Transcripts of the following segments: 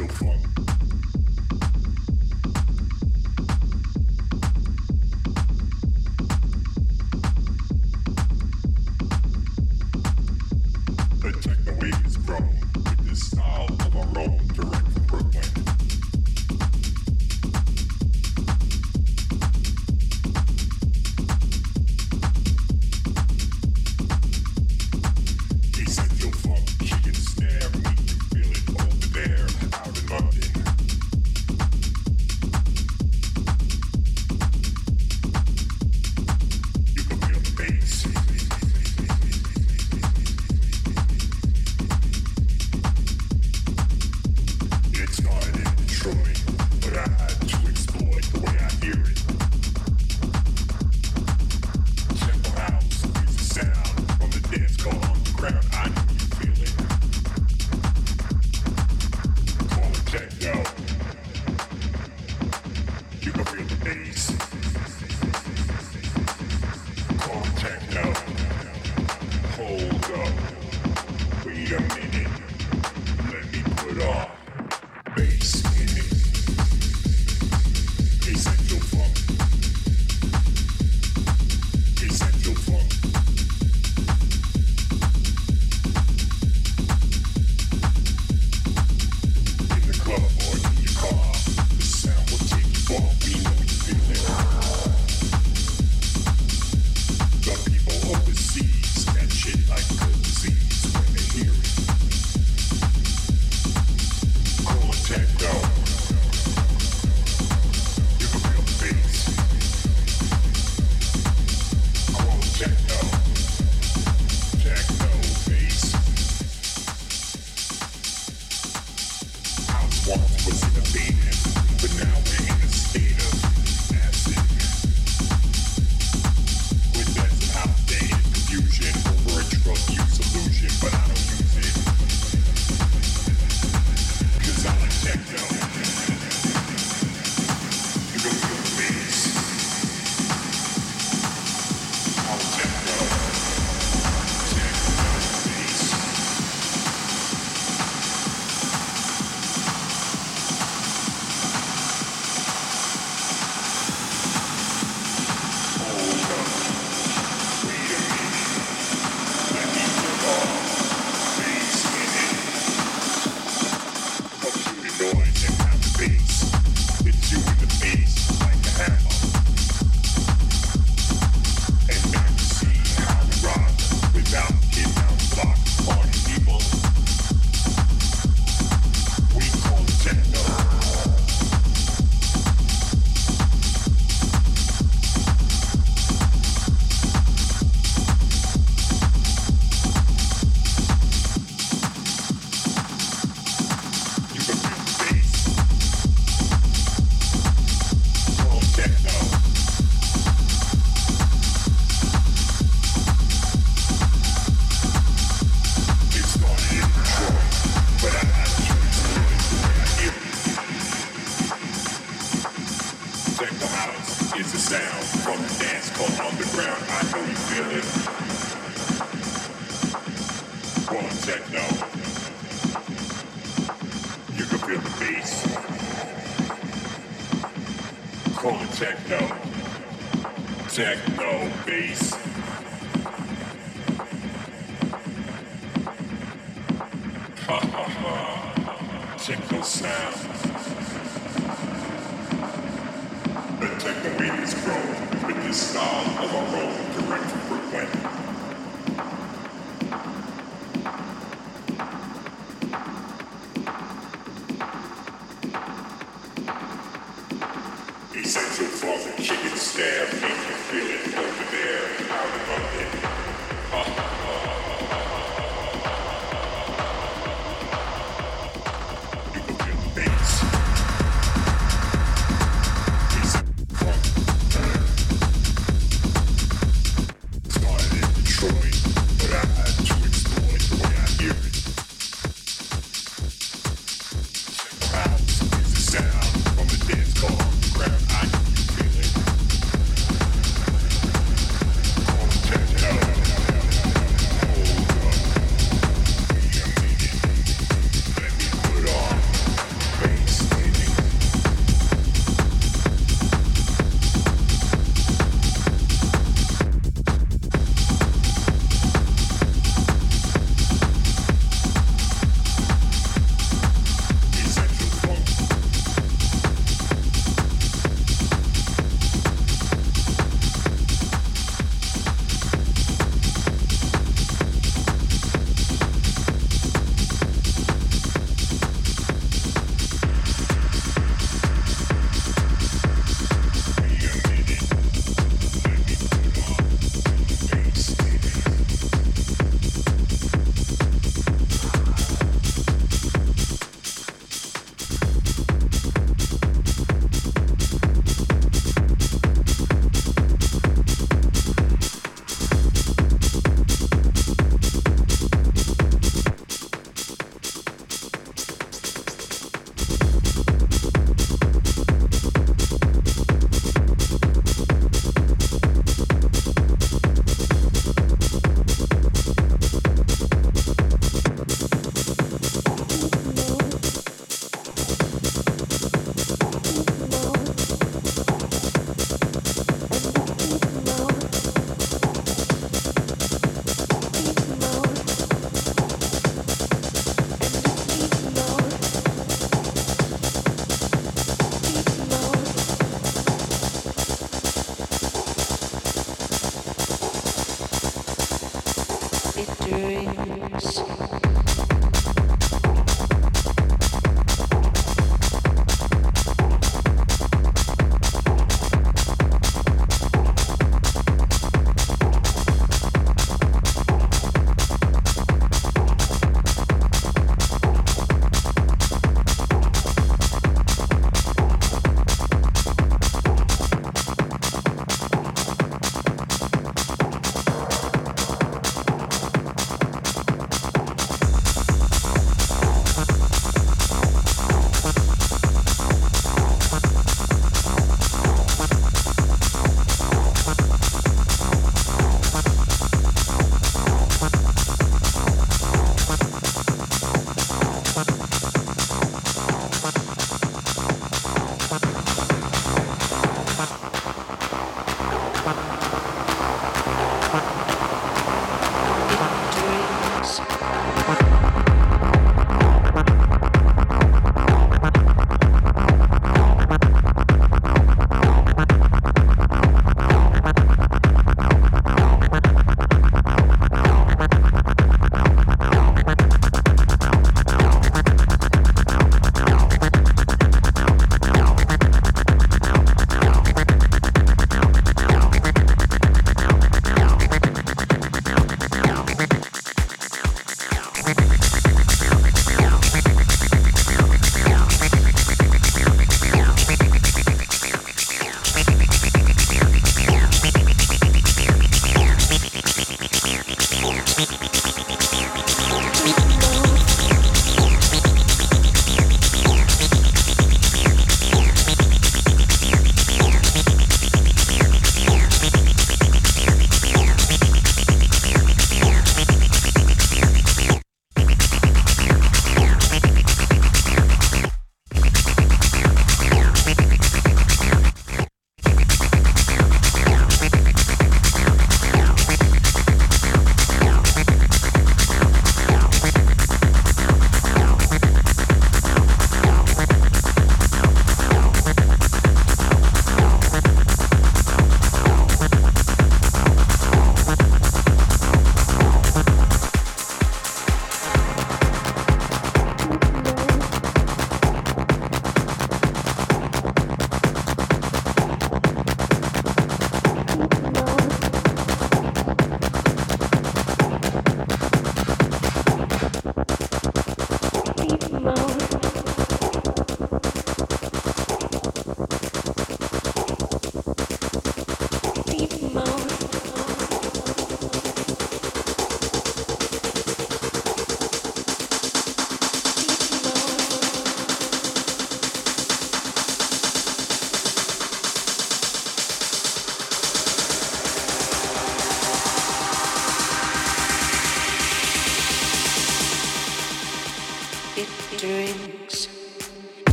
still fun. sounds. It's a sound from the dance called underground. I know you feel it. One techno. You can feel the bass. Call it techno. Techno bass. Ha ha ha. Techno sound. Protect the beatings growth with this style of our own.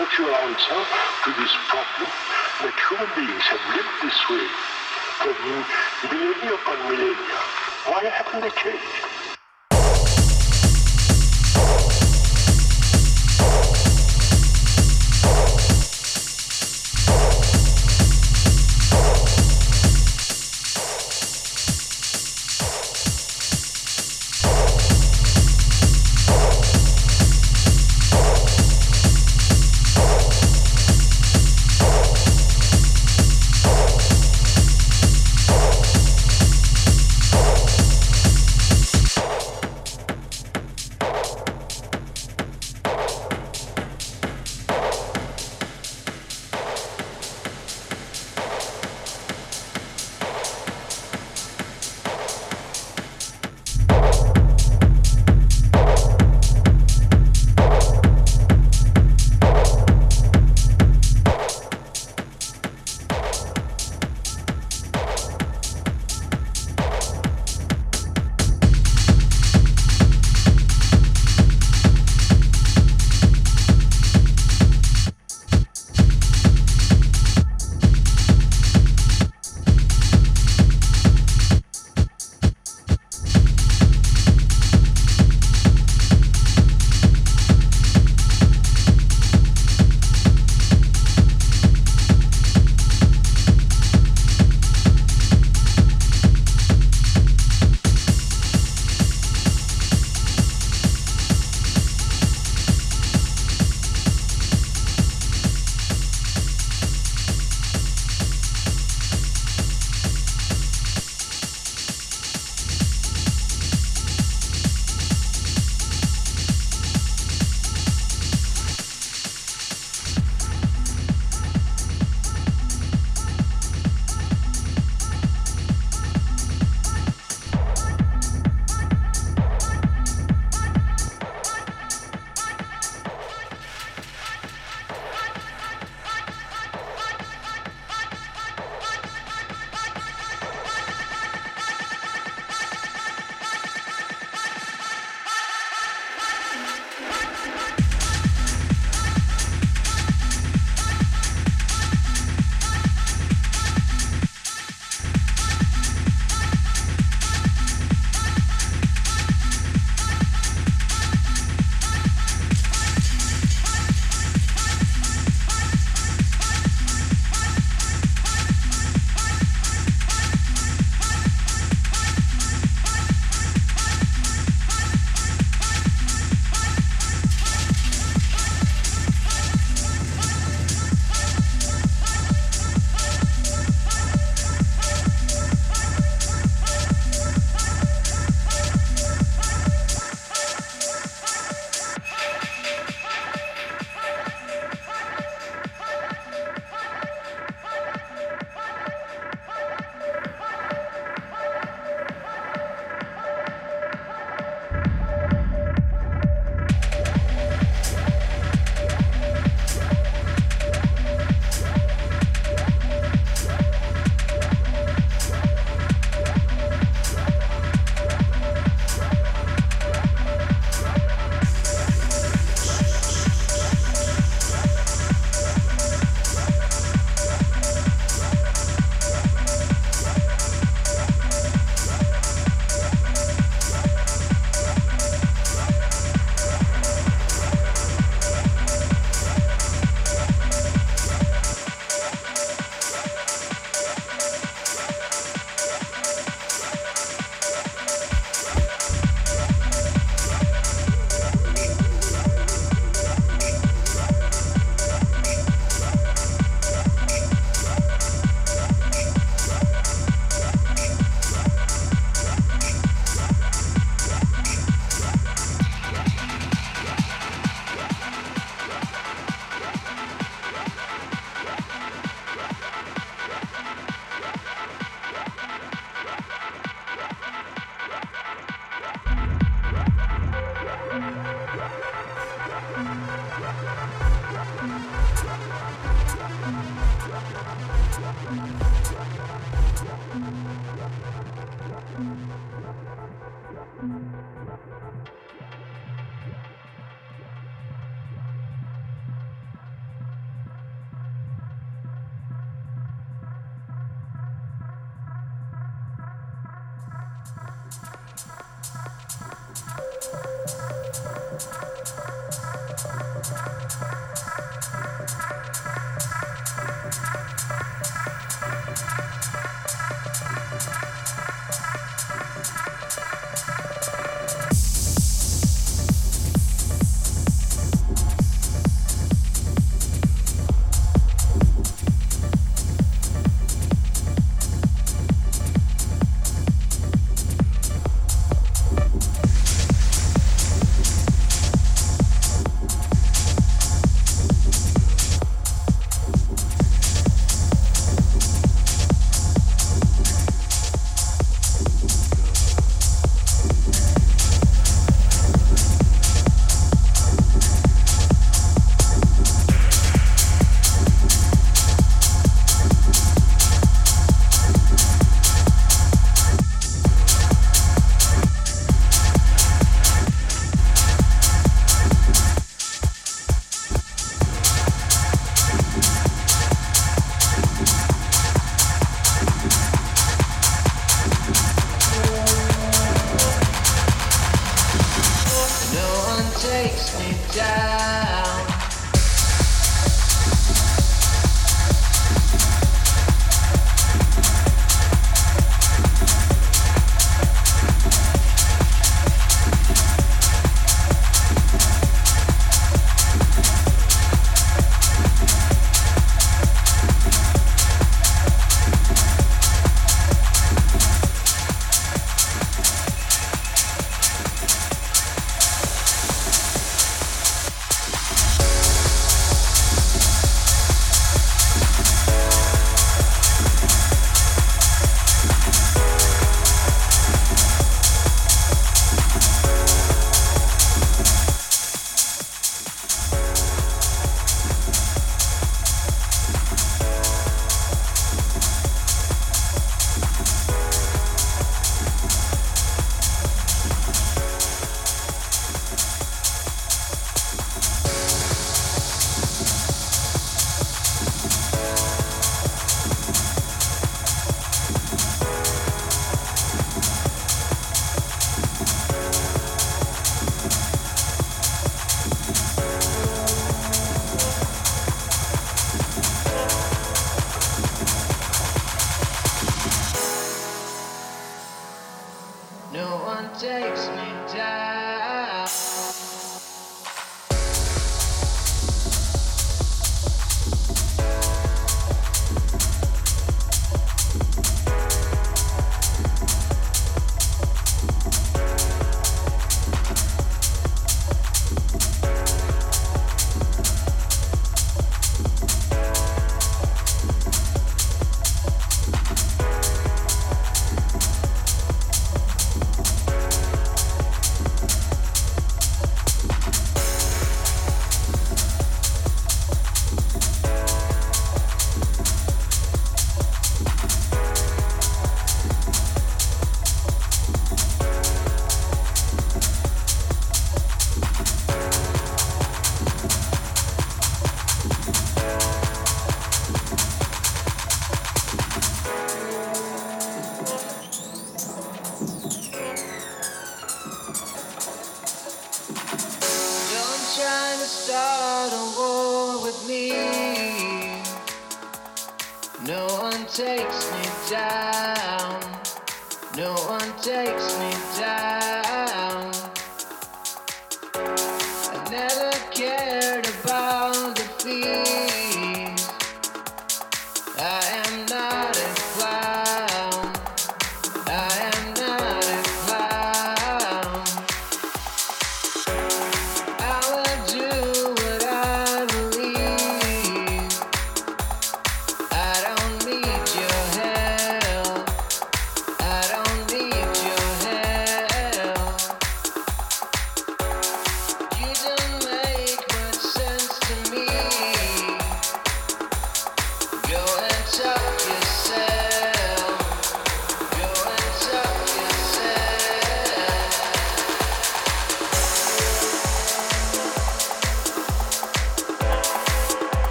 What's your answer to this problem that human beings have lived this way for millennia upon millennia? Why haven't they changed?